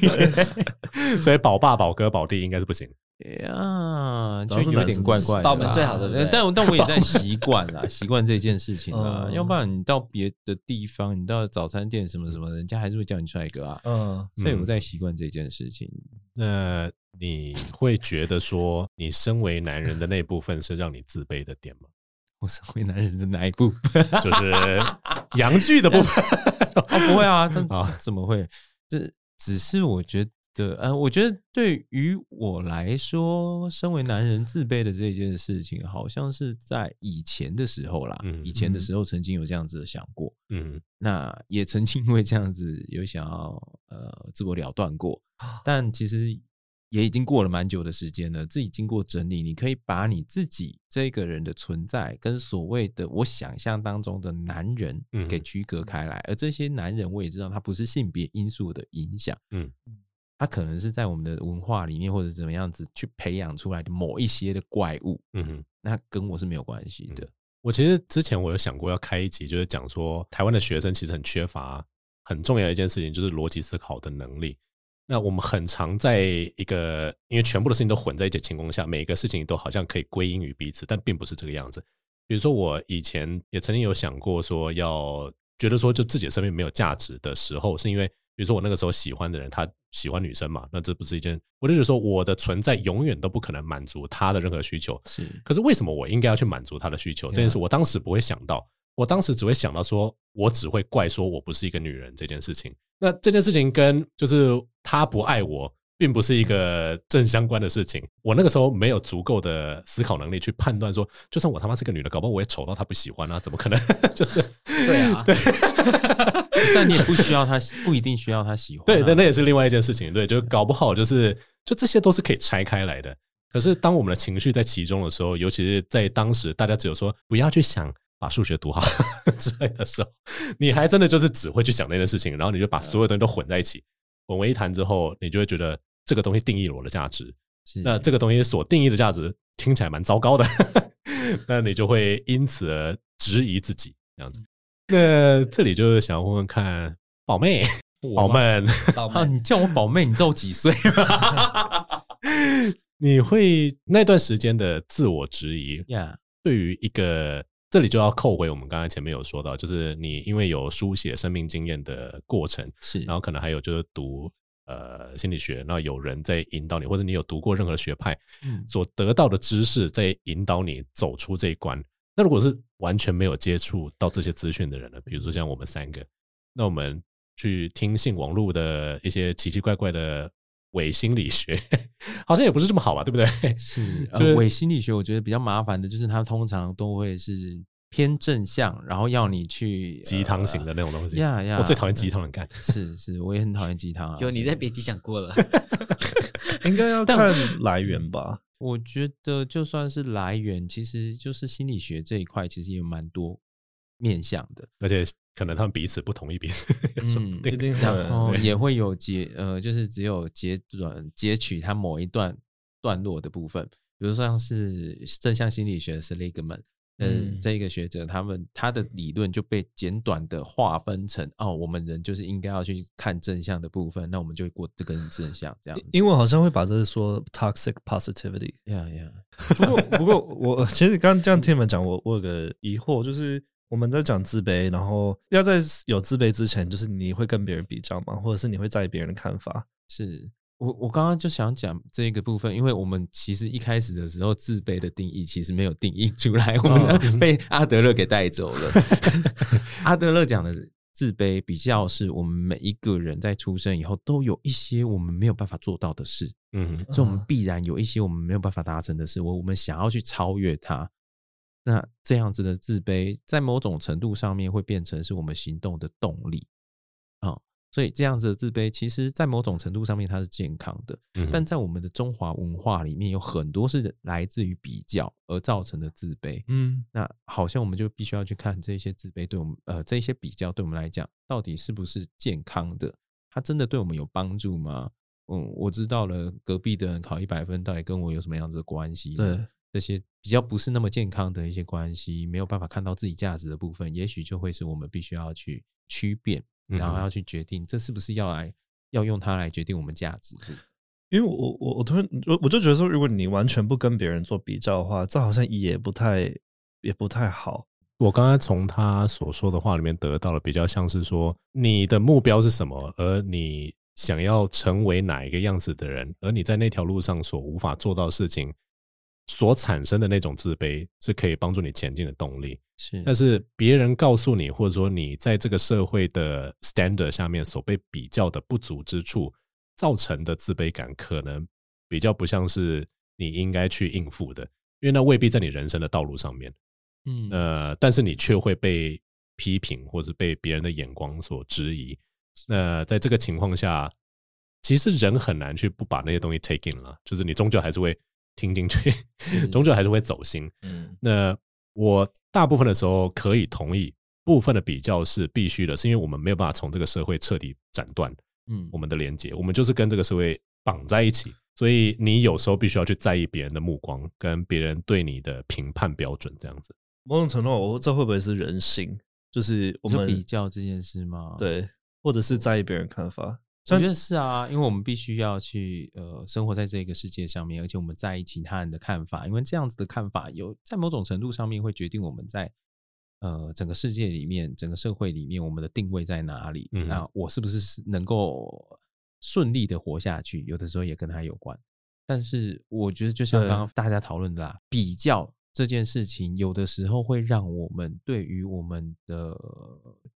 所以宝爸、宝哥、宝弟应该是不行。呀，就有点怪怪的。宝们最好的，但但我也在习 [LAUGHS] 惯啦，习惯这件事情啊。要不然你到别的地方，你到早餐店什么什么，人家还是会叫你帅哥啊。嗯，所以我在习惯这件事情。那你会觉得说，你身为男人的那部分是让你自卑的点吗？[LAUGHS] 我身为男人的哪一部分？[LAUGHS] 就是阳具的部分。哦，不会啊，这怎么会？这只是我觉得，呃，我觉得对于我来说，身为男人自卑的这件事情，好像是在以前的时候啦。嗯，以前的时候曾经有这样子的想过。嗯，那也曾经因为这样子有想要呃自我了断过，但其实。也已经过了蛮久的时间了，自己经过整理，你可以把你自己这个人的存在跟所谓的我想象当中的男人给区隔开来，而这些男人我也知道他不是性别因素的影响，嗯，他可能是在我们的文化里面或者怎么样子去培养出来的某一些的怪物，嗯哼，那跟我是没有关系的。我其实之前我有想过要开一集，就是讲说台湾的学生其实很缺乏很重要的一件事情，就是逻辑思考的能力。那我们很常在一个，因为全部的事情都混在一起的情况下，每一个事情都好像可以归因于彼此，但并不是这个样子。比如说，我以前也曾经有想过说，要觉得说就自己的生命没有价值的时候，是因为比如说我那个时候喜欢的人，他喜欢女生嘛，那这不是一件，我就觉得说我的存在永远都不可能满足他的任何需求。是，可是为什么我应该要去满足他的需求？这件事我当时不会想到。我当时只会想到说，我只会怪说我不是一个女人这件事情。那这件事情跟就是他不爱我，并不是一个正相关的事情。我那个时候没有足够的思考能力去判断说，就算我他妈是个女的，搞不好我也丑到她不喜欢啊？怎么可能？[LAUGHS] 就是对啊，[LAUGHS] 对。但你也不需要他，不一定需要他喜欢啊。对，那那也是另外一件事情。对，就搞不好就是，就这些都是可以拆开来的。可是当我们的情绪在其中的时候，尤其是在当时，大家只有说不要去想。把数学读好 [LAUGHS] 之类的时候，你还真的就是只会去想那件事情，然后你就把所有东西都混在一起，混为一谈之后，你就会觉得这个东西定义了我的价值。那这个东西所定义的价值听起来蛮糟糕的，[LAUGHS] 那你就会因此而质疑自己这样子。那这里就是想要问问看，宝妹，宝 [LAUGHS] 妹，啊，你叫我宝妹，你知道我几岁吗？[LAUGHS] 你会那段时间的自我质疑呀？对于一个。这里就要扣回我们刚才前面有说到，就是你因为有书写生命经验的过程，是，然后可能还有就是读呃心理学，那有人在引导你，或者你有读过任何学派，所得到的知识在引导你走出这一关。那如果是完全没有接触到这些资讯的人呢？比如说像我们三个，那我们去听信网络的一些奇奇怪怪的伪心理学，[LAUGHS] 好像也不是这么好吧？对不对？[LAUGHS] 是，呃，伪心理学我觉得比较麻烦的，就是它通常都会是偏正向，然后要你去鸡汤型的那种东西。呀呀，我最讨厌鸡汤人干。是是，我也很讨厌鸡汤啊。就你在别集讲过了，[LAUGHS] 应该要看来源吧？我觉得就算是来源，其实就是心理学这一块，其实也有蛮多面向的，而且。可能他们彼此不同意彼此，[LAUGHS] 嗯，然后也会有截 [LAUGHS] 呃，就是只有截短截取它某一段段落的部分，比如说像是正向心理学的 Seligman，嗯，这一个学者他们他的理论就被简短的划分成哦，我们人就是应该要去看正向的部分，那我们就会过得更正向这样。英文好像会把这个说 toxic positivity，呀呀。[LAUGHS] 不过不 [LAUGHS] 过我其实刚刚这样听你们讲，我我有个疑惑就是。我们在讲自卑，然后要在有自卑之前，就是你会跟别人比较吗？或者是你会在意别人的看法？是我我刚刚就想讲这个部分，因为我们其实一开始的时候，自卑的定义其实没有定义出来，我们 [LAUGHS] 被阿德勒给带走了。[LAUGHS] 阿德勒讲的自卑，比较是我们每一个人在出生以后都有一些我们没有办法做到的事，嗯，所以我们必然有一些我们没有办法达成的事，我我们想要去超越它。那这样子的自卑，在某种程度上面会变成是我们行动的动力啊，所以这样子的自卑，其实，在某种程度上面它是健康的。但在我们的中华文化里面，有很多是来自于比较而造成的自卑。嗯，那好像我们就必须要去看这些自卑对我们，呃，这些比较对我们来讲，到底是不是健康的？它真的对我们有帮助吗？嗯，我知道了，隔壁的人考一百分，到底跟我有什么样子的关系？对。这些比较不是那么健康的一些关系，没有办法看到自己价值的部分，也许就会是我们必须要去区辨，然后要去决定，这是不是要来要用它来决定我们价值。因为我我我突然我我就觉得说，如果你完全不跟别人做比较的话，这好像也不太也不太好。我刚刚从他所说的话里面得到了比较像是说，你的目标是什么，而你想要成为哪一个样子的人，而你在那条路上所无法做到的事情，所产生的那种自卑，是可以帮助你前进的动力。是，但是别人告诉你，或者说你在这个社会的 standard 下面所被比较的不足之处，造成的自卑感，可能比较不像是你应该去应付的，因为那未必在你人生的道路上面。嗯，呃，但是你却会被批评，或者被别人的眼光所质疑。那在这个情况下，其实人很难去不把那些东西 take in 了，就是你终究还是会听进去，终究还是会走心。嗯，那我大部分的时候可以同意，部分的比较是必须的，是因为我们没有办法从这个社会彻底斩断，嗯，我们的连接，我们就是跟这个社会绑在一起，所以你有时候必须要去在意别人的目光，跟别人对你的评判标准，这样子。某种程度，我这会不会是人性？就是我们比较这件事吗？对。或者是在意别人看法，我觉得是啊，因为我们必须要去呃生活在这个世界上面，而且我们在意其他人的看法，因为这样子的看法有在某种程度上面会决定我们在呃整个世界里面、整个社会里面我们的定位在哪里。嗯，那我是不是能够顺利的活下去？有的时候也跟他有关。但是我觉得，就像刚刚大家讨论的啦，比较这件事情，有的时候会让我们对于我们的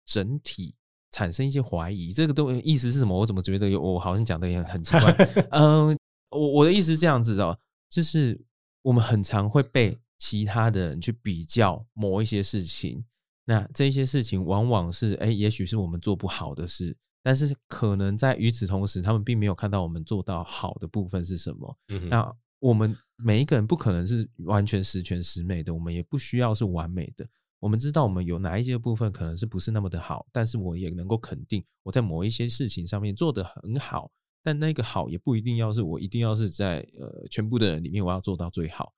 整体。产生一些怀疑，这个都意思是什么？我怎么觉得有我好像讲的也很奇怪？[LAUGHS] 嗯，我我的意思是这样子哦，就是我们很常会被其他的人去比较某一些事情，那这些事情往往是哎，也许是我们做不好的事，但是可能在与此同时，他们并没有看到我们做到好的部分是什么。那我们每一个人不可能是完全十全十美的，我们也不需要是完美的。我们知道我们有哪一些部分可能是不是那么的好，但是我也能够肯定我在某一些事情上面做得很好，但那个好也不一定要是我一定要是在呃全部的人里面我要做到最好，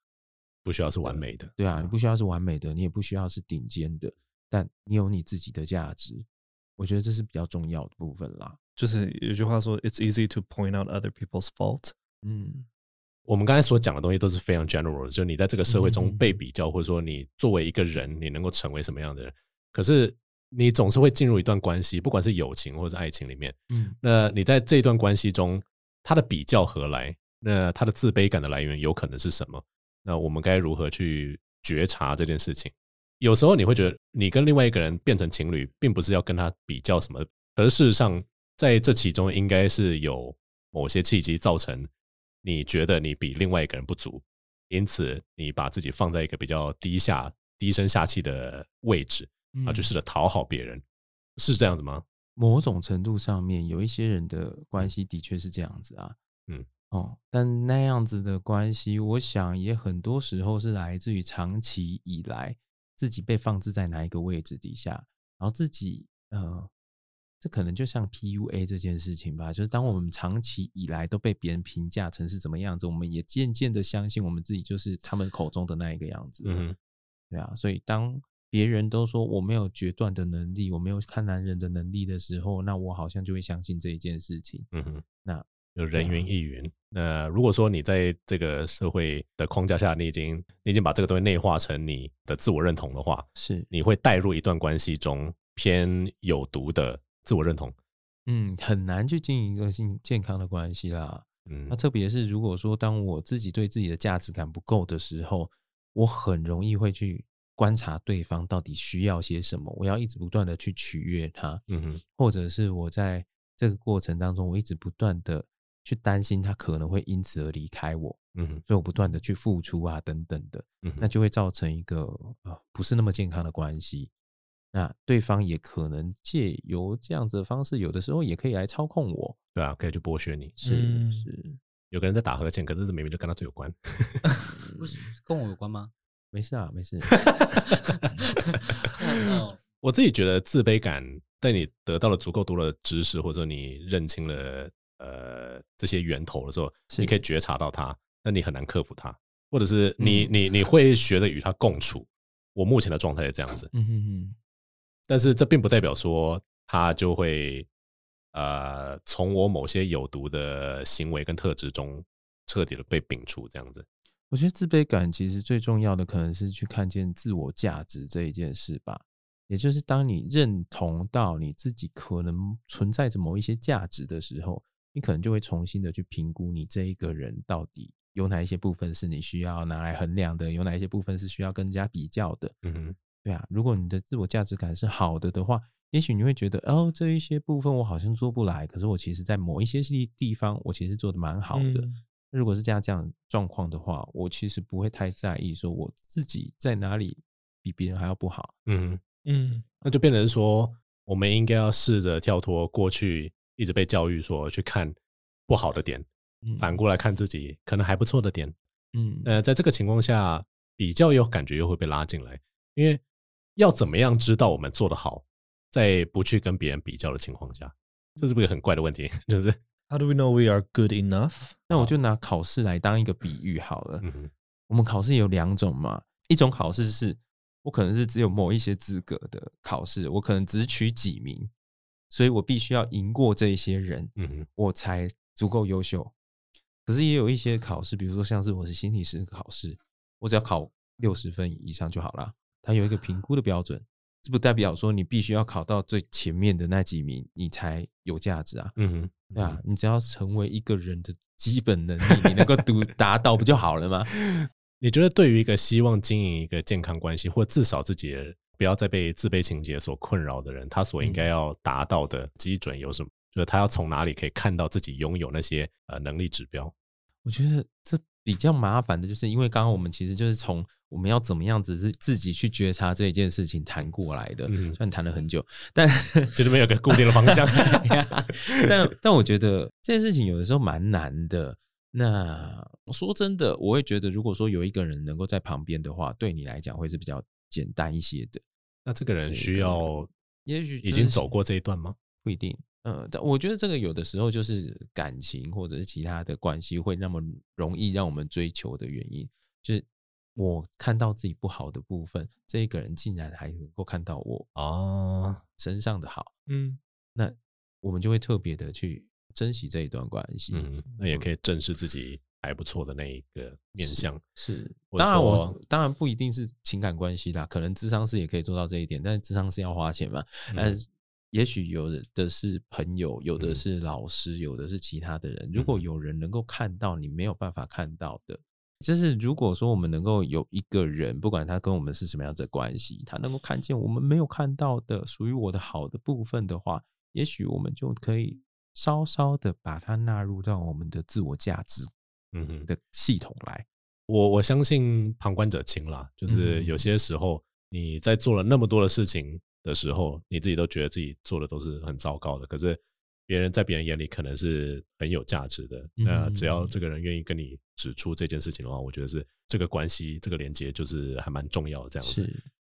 不需要是完美的，对啊，你不需要是完美的，你也不需要是顶尖的，但你有你自己的价值，我觉得这是比较重要的部分啦。就是有句话说，It's easy to point out other people's fault，嗯。我们刚才所讲的东西都是非常 general 的，就是你在这个社会中被比较，或者说你作为一个人，你能够成为什么样的人。可是你总是会进入一段关系，不管是友情或者爱情里面，嗯，那你在这一段关系中，他的比较何来？那他的自卑感的来源有可能是什么？那我们该如何去觉察这件事情？有时候你会觉得，你跟另外一个人变成情侣，并不是要跟他比较什么，可是事实上，在这其中应该是有某些契机造成。你觉得你比另外一个人不足，因此你把自己放在一个比较低下、低声下气的位置，啊，就试着讨好别人，是这样子吗？某种程度上面，有一些人的关系的确是这样子啊，嗯，哦，但那样子的关系，我想也很多时候是来自于长期以来自己被放置在哪一个位置底下，然后自己呃。这可能就像 PUA 这件事情吧，就是当我们长期以来都被别人评价成是怎么样子，我们也渐渐的相信我们自己就是他们口中的那一个样子。嗯，对啊，所以当别人都说我没有决断的能力，我没有看男人的能力的时候，那我好像就会相信这一件事情。嗯哼，那就人云亦云。那如果说你在这个社会的框架下，你已经你已经把这个东西内化成你的自我认同的话，是你会带入一段关系中偏有毒的。自我认同，嗯，很难去经营一个性健康的关系啦。嗯，那特别是如果说当我自己对自己的价值感不够的时候，我很容易会去观察对方到底需要些什么，我要一直不断的去取悦他。嗯哼，或者是我在这个过程当中，我一直不断的去担心他可能会因此而离开我。嗯哼，所以我不断的去付出啊，等等的，嗯，那就会造成一个呃不是那么健康的关系。那对方也可能借由这样子的方式，有的时候也可以来操控我，对啊，可以去剥削你。是是，有个人在打呵欠，可是这明明就跟他最有关，不是跟我有关吗？[LAUGHS] 没事啊，没事。[LAUGHS] [LAUGHS] 我自己觉得自卑感，在你得到了足够多的知识，或者你认清了呃这些源头的时候，你可以觉察到它，但你很难克服它，或者是你你你会学着与它共处。我目前的状态是这样子。嗯哼哼。但是这并不代表说他就会，呃，从我某些有毒的行为跟特质中彻底的被摒除这样子。我觉得自卑感其实最重要的可能是去看见自我价值这一件事吧。也就是当你认同到你自己可能存在着某一些价值的时候，你可能就会重新的去评估你这一个人到底有哪一些部分是你需要拿来衡量的，有哪一些部分是需要跟人家比较的。嗯哼，对啊，如果你的自我价值感是好的的话，也许你会觉得哦，这一些部分我好像做不来，可是我其实在某一些地地方我其实做的蛮好的。嗯、如果是这样这样状况的话，我其实不会太在意说我自己在哪里比别人还要不好。嗯。嗯，那就变成说，我们应该要试着跳脱过去一直被教育说去看不好的点，反过来看自己可能还不错的点。嗯，呃，在这个情况下，比较有感觉又会被拉进来，因为要怎么样知道我们做得好，在不去跟别人比较的情况下，这是不是一个很怪的问题？[LAUGHS] 就是 How do we know we are good enough？那我就拿考试来当一个比喻好了。嗯，我们考试有两种嘛，一种考试是。我可能是只有某一些资格的考试，我可能只取几名，所以我必须要赢过这一些人，嗯哼，我才足够优秀。可是也有一些考试，比如说像是我是心理师考试，我只要考六十分以上就好了。它有一个评估的标准，这不代表说你必须要考到最前面的那几名，你才有价值啊。嗯哼，对啊，你只要成为一个人的基本能力，你能够读达到不就好了吗？[LAUGHS] 你觉得对于一个希望经营一个健康关系，或至少自己不要再被自卑情节所困扰的人，他所应该要达到的基准有什么？就是他要从哪里可以看到自己拥有那些呃能力指标？我觉得这比较麻烦的，就是因为刚刚我们其实就是从我们要怎么样子是自己去觉察这一件事情谈过来的，虽然谈了很久，但 [LAUGHS] 就是没有个固定的方向。[LAUGHS] 但但我觉得这件事情有的时候蛮难的。那我说真的，我会觉得，如果说有一个人能够在旁边的话，对你来讲会是比较简单一些的。那这个人需要，也许已经走过这一段吗？不一定。呃，但我觉得这个有的时候就是感情或者是其他的关系会那么容易让我们追求的原因，就是我看到自己不好的部分，这一个人竟然还能够看到我啊身上的好，嗯，那我们就会特别的去。珍惜这一段关系，嗯，那也可以正视自己还不错的那一个面相。是，是当然我当然不一定是情感关系啦，可能智商师也可以做到这一点，但是智商师要花钱嘛。嗯、但是也许有的是朋友，有的是老师，有的是其他的人。如果有人能够看到你没有办法看到的，就是如果说我们能够有一个人，不管他跟我们是什么样子的关系，他能够看见我们没有看到的属于我的好的部分的话，也许我们就可以。稍稍的把它纳入到我们的自我价值，嗯的系统来。我我相信旁观者清啦，就是有些时候你在做了那么多的事情的时候，你自己都觉得自己做的都是很糟糕的。可是别人在别人眼里可能是很有价值的。那只要这个人愿意跟你指出这件事情的话，我觉得是这个关系这个连接就是还蛮重要的这样子。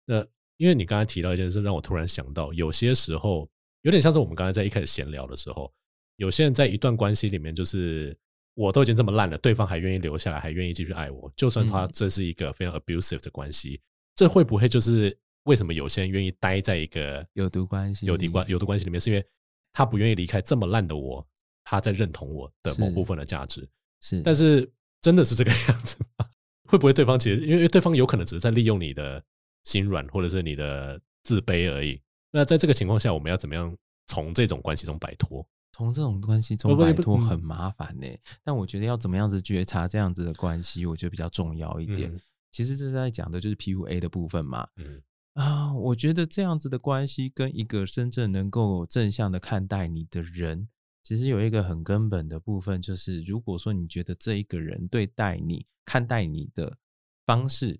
那因为你刚才提到一件事，让我突然想到，有些时候有点像是我们刚才在一开始闲聊的时候。有些人在一段关系里面，就是我都已经这么烂了，对方还愿意留下来，还愿意继续爱我，就算他这是一个非常 abusive 的关系，这会不会就是为什么有些人愿意待在一个有毒关系、有敌关、有毒关系里面，是因为他不愿意离开这么烂的我，他在认同我的某部分的价值。是，但是真的是这个样子吗？[LAUGHS] 会不会对方其实因为对方有可能只是在利用你的心软或者是你的自卑而已？那在这个情况下，我们要怎么样从这种关系中摆脱？从这种关系中摆脱很麻烦呢、欸，但我觉得要怎么样子觉察这样子的关系，我觉得比较重要一点。其实这是在讲的就是 PUA 的部分嘛。嗯啊，我觉得这样子的关系跟一个真正能够正向的看待你的人，其实有一个很根本的部分，就是如果说你觉得这一个人对待你、看待你的方式，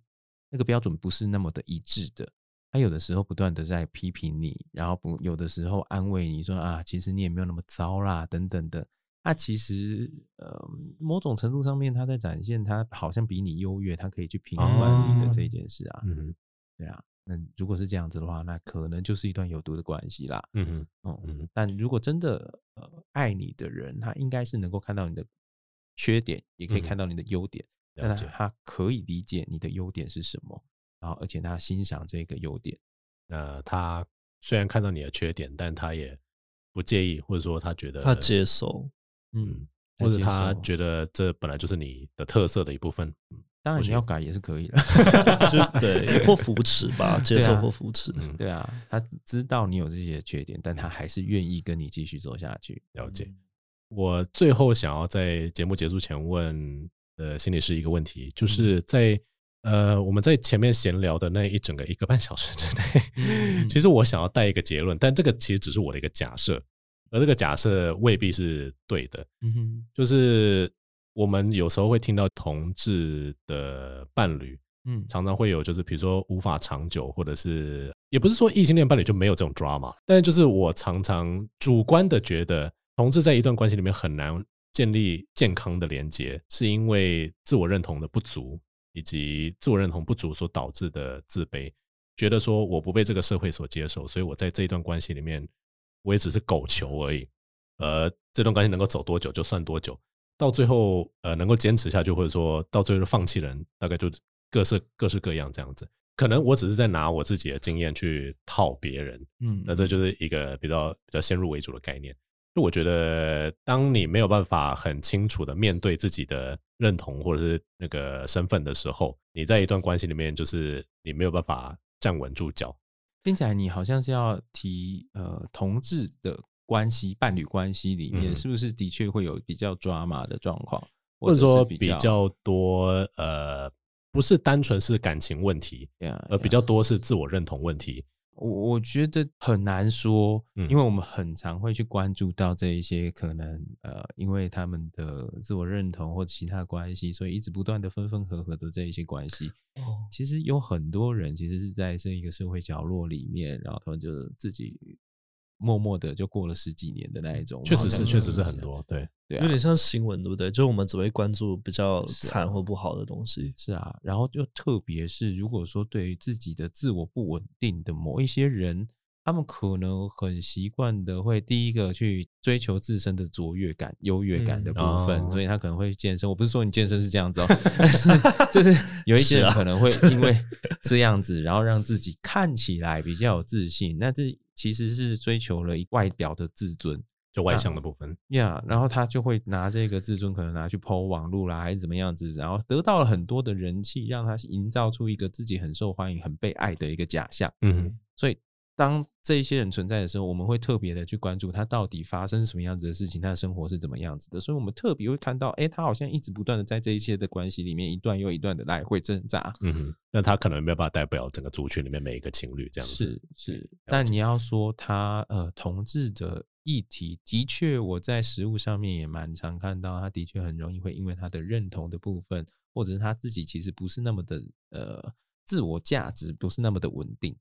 那个标准不是那么的一致的。他有的时候不断的在批评你，然后不有的时候安慰你说啊，其实你也没有那么糟啦，等等的。他其实呃，某种程度上面，他在展现他好像比你优越，他可以去评判你的这一件事啊。嗯，对啊。那如果是这样子的话，那可能就是一段有毒的关系啦。嗯哼，嗯嗯。但如果真的呃爱你的人，他应该是能够看到你的缺点，也可以看到你的优点，但他可以理解你的优点是什么。然后，而且他欣赏这个优点。那他虽然看到你的缺点，但他也不介意，或者说他觉得他接受，嗯，或者他觉得这本来就是你的特色的一部分。当然你要改也是可以的，[LAUGHS] 就对 [LAUGHS] 或扶持吧，接受或扶持。嗯，对啊，他知道你有这些缺点，但他还是愿意跟你继续走下去。了解。我最后想要在节目结束前问呃心理师一个问题，就是在呃我们在前面闲聊的那一整个一个半小时之内，[LAUGHS] 其实我想要带一个结论，但这个其实只是我的一个假设，而这个假设未必是对的。嗯哼，就是。我们有时候会听到同志的伴侣，嗯，常常会有就是比如说无法长久，或者是也不是说异性恋伴侣就没有这种 drama，但是就是我常常主观的觉得，同志在一段关系里面很难建立健康的连接，是因为自我认同的不足，以及自我认同不足所导致的自卑，觉得说我不被这个社会所接受，所以我在这一段关系里面，我也只是狗球而已，而这段关系能够走多久就算多久。到最后，呃，能够坚持下去，或者说到最后放弃人，大概就各式各式各样这样子。可能我只是在拿我自己的经验去套别人，嗯，那这就是一个比较比较先入为主的概念。就我觉得，当你没有办法很清楚的面对自己的认同或者是那个身份的时候，你在一段关系里面，就是你没有办法站稳住脚。听起来你好像是要提呃同志的。关系伴侣关系里面，是不是的确会有比较抓马的状况，嗯，或者说比较多？呃，不是单纯是感情问题，yeah, yeah. 而比较多是自我认同问题。我我觉得很难说，因为我们很常会去关注到这一些可能呃，因为他们的自我认同或其他关系，所以一直不断的分分合合的这一些关系。哦，其实有很多人其实是在这一个社会角落里面，然后他们就自己。默默的就过了十几年的那一种，确实是，确实是很多，对对，有点像新闻，对不对？就我们只会关注比较惨或不好的东西，是啊。然后就特别是，如果说对于自己的自我不稳定的某一些人，他们可能很习惯的会第一个去追求自身的卓越感、优越感的部分，所以他可能会健身。我不是说你健身是这样子哦，[LAUGHS] 但是 [LAUGHS] 就是有一些人可能会因为这样子，然后让自己看起来比较有自信。那这。其实是追求了一外表的自尊，就外向的部分呀。Yeah, 然后他就会拿这个自尊，可能拿去 po 网路啦，还是怎么样子，然后得到了很多的人气，让他营造出一个自己很受欢迎、很被爱的一个假象。嗯哼，所以。当这些人存在的时候，我们会特别的去关注他到底发生什么样子的事情，他的生活是怎么样子的。所以，我们特别会看到，哎，他好像一直不断的在这一切的关系里面一段又一段的来回挣扎。嗯哼，那他可能没有办法代表整个族群里面每一个情侣这样子。是是，但你要说他呃同志的议题，的确我在实物上面也蛮常看到，他的确很容易会因为他的认同的部分，或者是他自己其实不是那么的呃自我价值不是那么的稳定。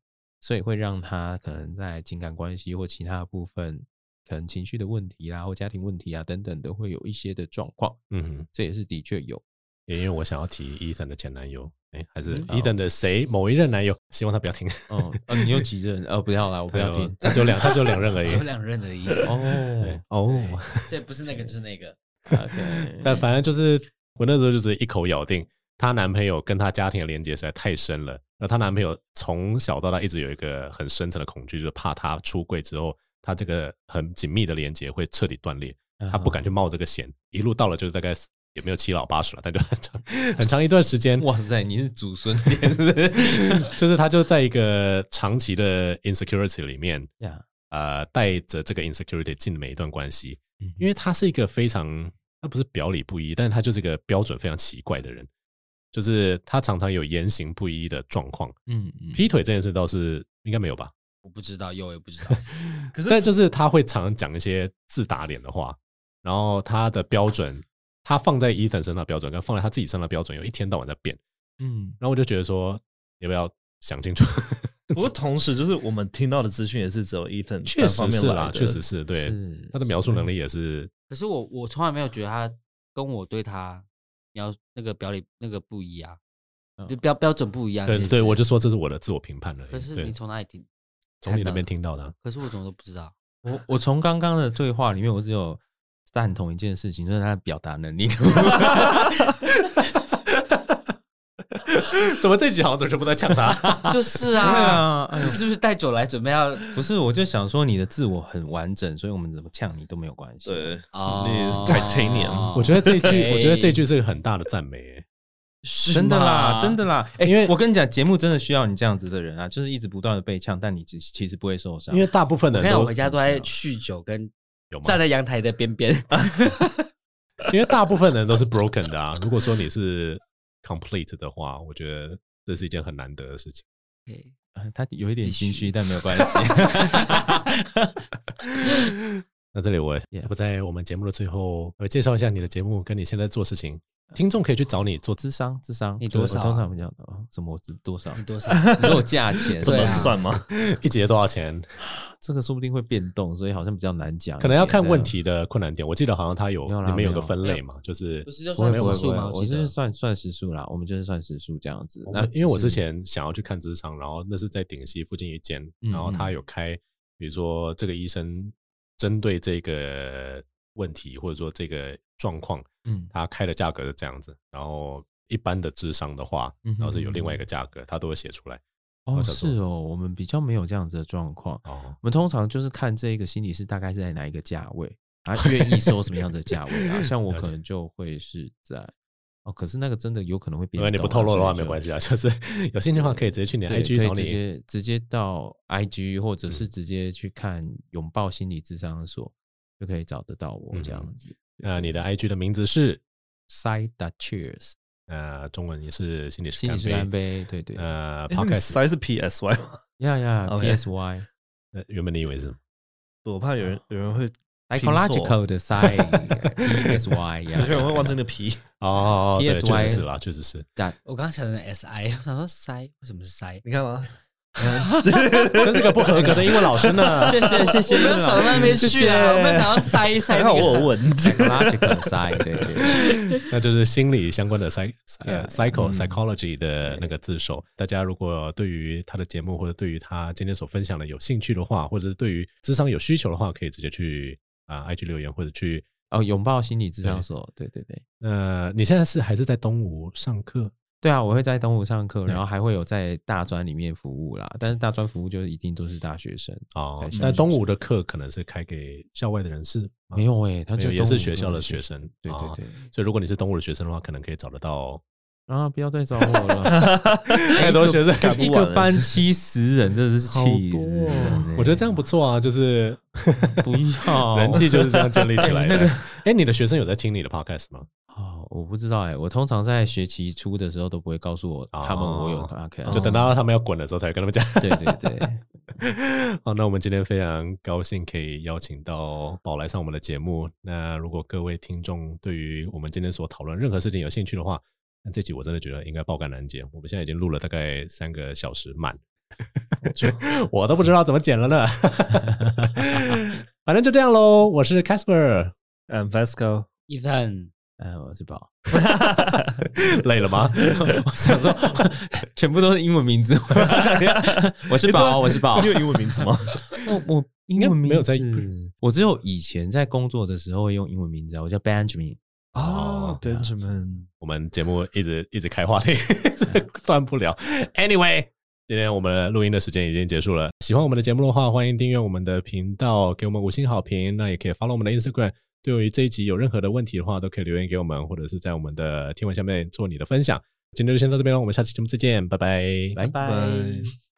所以会让他可能在情感关系或其他部分，可能情绪的问题啦，或家庭问题啊等等的，会有一些的状况。嗯哼，这也是的确有。也因为我想要提伊森的前男友，哎、欸，还是伊森的谁某一任男友？希望他不要听。哦，哦，你有几任？哦，不要啦，我 [LAUGHS] 不要听。他只有两，他只有两任而 [LAUGHS] 已。只有两任而已。哦哦，这不是那个，就是那个。[LAUGHS] OK，但反正就是我那时候就是一口咬定。她男朋友跟她家庭的连接实在太深了，那她男朋友从小到大一直有一个很深层的恐惧，就是怕她出柜之后，她这个很紧密的连接会彻底断裂，她不敢去冒这个险。一路到了就是大概也没有七老八十了，但就很长很长一段时间。哇塞，你是祖孙 [LAUGHS] 就是她就在一个长期的 insecurity 里面，呃，带着这个 insecurity 进每一段关系，因为她是一个非常，他不是表里不一，但是她就是一个标准非常奇怪的人。就是他常常有言行不一的状况，嗯，嗯，劈腿这件事倒是应该没有吧？我不知道，有也不知道。[LAUGHS] 可是，但就是他会常常讲一些自打脸的话，然后他的标准，他放在伊森身上的标准，跟放在他自己身上的标准，有一天到晚在变，嗯。然后我就觉得说，要不要想清楚？不过同时，就是我们听到的资讯也是只有伊森，确实是啦，确实是对是他的描述能力也是。是可是我我从来没有觉得他跟我对他。要那个表里那个不一样，就标标准不一样。对对，我就说这是我的自我评判了。可是你从哪里听？从你那边听到的啊。可是我怎么都不知道。[LAUGHS] 我我从刚刚的对话里面，我只有赞同一件事情，就是他的表达能力。[LAUGHS] [LAUGHS] 怎么这集好像都是不能抢他？[LAUGHS] 就是啊，[LAUGHS] 你是不是带酒来准备要？不是，我就想说你的自我很完整，所以我们怎么呛你都没有关系。对，你 titanium。我觉得这一句，我觉得这一句是个很大的赞美。是真的啦，真的啦。哎，因为我跟你讲，节目真的需要你这样子的人啊，就是一直不断的被呛，但你其其实不会受伤，因为大部分的人都我回家都在酗酒，跟站在阳台的边边。因为大部分人都是 broken 的啊。如果说你是 complete 的话，我觉得这是一件很难得的事情。他有一点心虚，但没有关系。[LAUGHS] 那这里我不在我们节目的最后，我介绍一下你的节目跟你现在做事情。听众可以去找你做咨商，咨商你多少？通常我们讲的什么？我值多少？你多少？你有 [LAUGHS] 价钱这么算吗？一节多少钱？[SIGHS] 这个说不定会变动，所以好像比较难讲。可能要看问题的困难点。我记得好像它有里面有个分类嘛，就是不是就算时数吗？我是算算时数啦，我们就是算时数这样子。那因为我之前想要去看智商，然后那是在顶溪附近一间，然后他有开，比如说这个医生针对这个问题或者说这个状况。嗯，他开的价格是这样子，然后一般的智商的话，然后是有另外一个价格，他都会写出来。哦，是哦，我们比较没有这样子的状况。哦，我们通常就是看这个心理师大概是在哪一个价位，他 [LAUGHS] 愿意收什么样的价位啊？像我可能就会是在哦，可是那个真的有可能会变。因为你不透露的话没关系啊，[LAUGHS] 就是 [LAUGHS] 有兴趣的话可以直接去你的 IG 找你，直接直接到 IG 或者是直接去看拥抱心理智商所就可以找得到我这样子。呃，你的 IG 的名字是 Side Cheers，呃，中文也是心理师心理师干杯，对对。呃，Podcast 是 PSY 吗？呀呀，PSY。呃，原本你以为是？我怕有人有人会 psychological 的 Side，PSY，有些人会忘记那个 P。哦，PSY 确实是啦，确实是。我刚刚想的 SI，我想说 Side 为什么是 Side？你看吗？[LAUGHS] 这是个不合格的英文老师呢。[LAUGHS] 谢谢谢谢，我没有想到那边去啊，我没有想要塞一塞 [LAUGHS] 那个文字，psychological psy，对对，那就是心理相关的 psy 呃 psycho psychology 的那个字首。大家如果对于他的节目或者对于他今天所分享的有兴趣的话，或者是对于智商有需求的话，可以直接去啊 IG 留言或者去哦拥抱心理咨商所。对对对，呃，你现在是还是在东吴上课？对啊，我会在东吴上课，然后还会有在大专里面服务啦。但是大专服务就是一定都是大学生哦。但东吴的课可能是开给校外的人士，没有诶，他就也是学校的学生。对对对，所以如果你是东吴的学生的话，可能可以找得到。啊，不要再找我了，[LAUGHS] 太多学生，一个班七十人，真的是气死。我觉得这样不错啊，就是不要 [LAUGHS] 人气就是这样建立起来的。[LAUGHS] 那个，哎，你的学生有在听你的 podcast 吗？哦，我不知道哎，我通常在学期初的时候都不会告诉我他们我有 podcast，就等到他们要滚的时候才跟他们讲。对对对。好，那我们今天非常高兴可以邀请到宝来上我们的节目。那如果各位听众对于我们今天所讨论任何事情有兴趣的话，那这集我真的觉得应该爆肝难剪，我们现在已经录了大概三个小时满，[LAUGHS] 我都不知道怎么剪了呢。[LAUGHS] 反正就这样喽，我是 Casper，I'm Vasco，Ethan，嗯，我是宝，[LAUGHS] 累了吗？我想说，全部都是英文名字。我是宝，我是宝，你有英文名字吗？我我英文名字，我只有以前在工作的时候会用英文名字，我叫 Benjamin。哦，对，什么？我们节目一直一直开话题，[LAUGHS] 断不了。Anyway，今天我们录音的时间已经结束了。喜欢我们的节目的话，欢迎订阅我们的频道，给我们五星好评。那也可以 follow 我们的 Instagram。对于这一集有任何的问题的话，都可以留言给我们，或者是在我们的贴文下面做你的分享。今天就先到这边了，我们下期节目再见，拜拜，拜拜。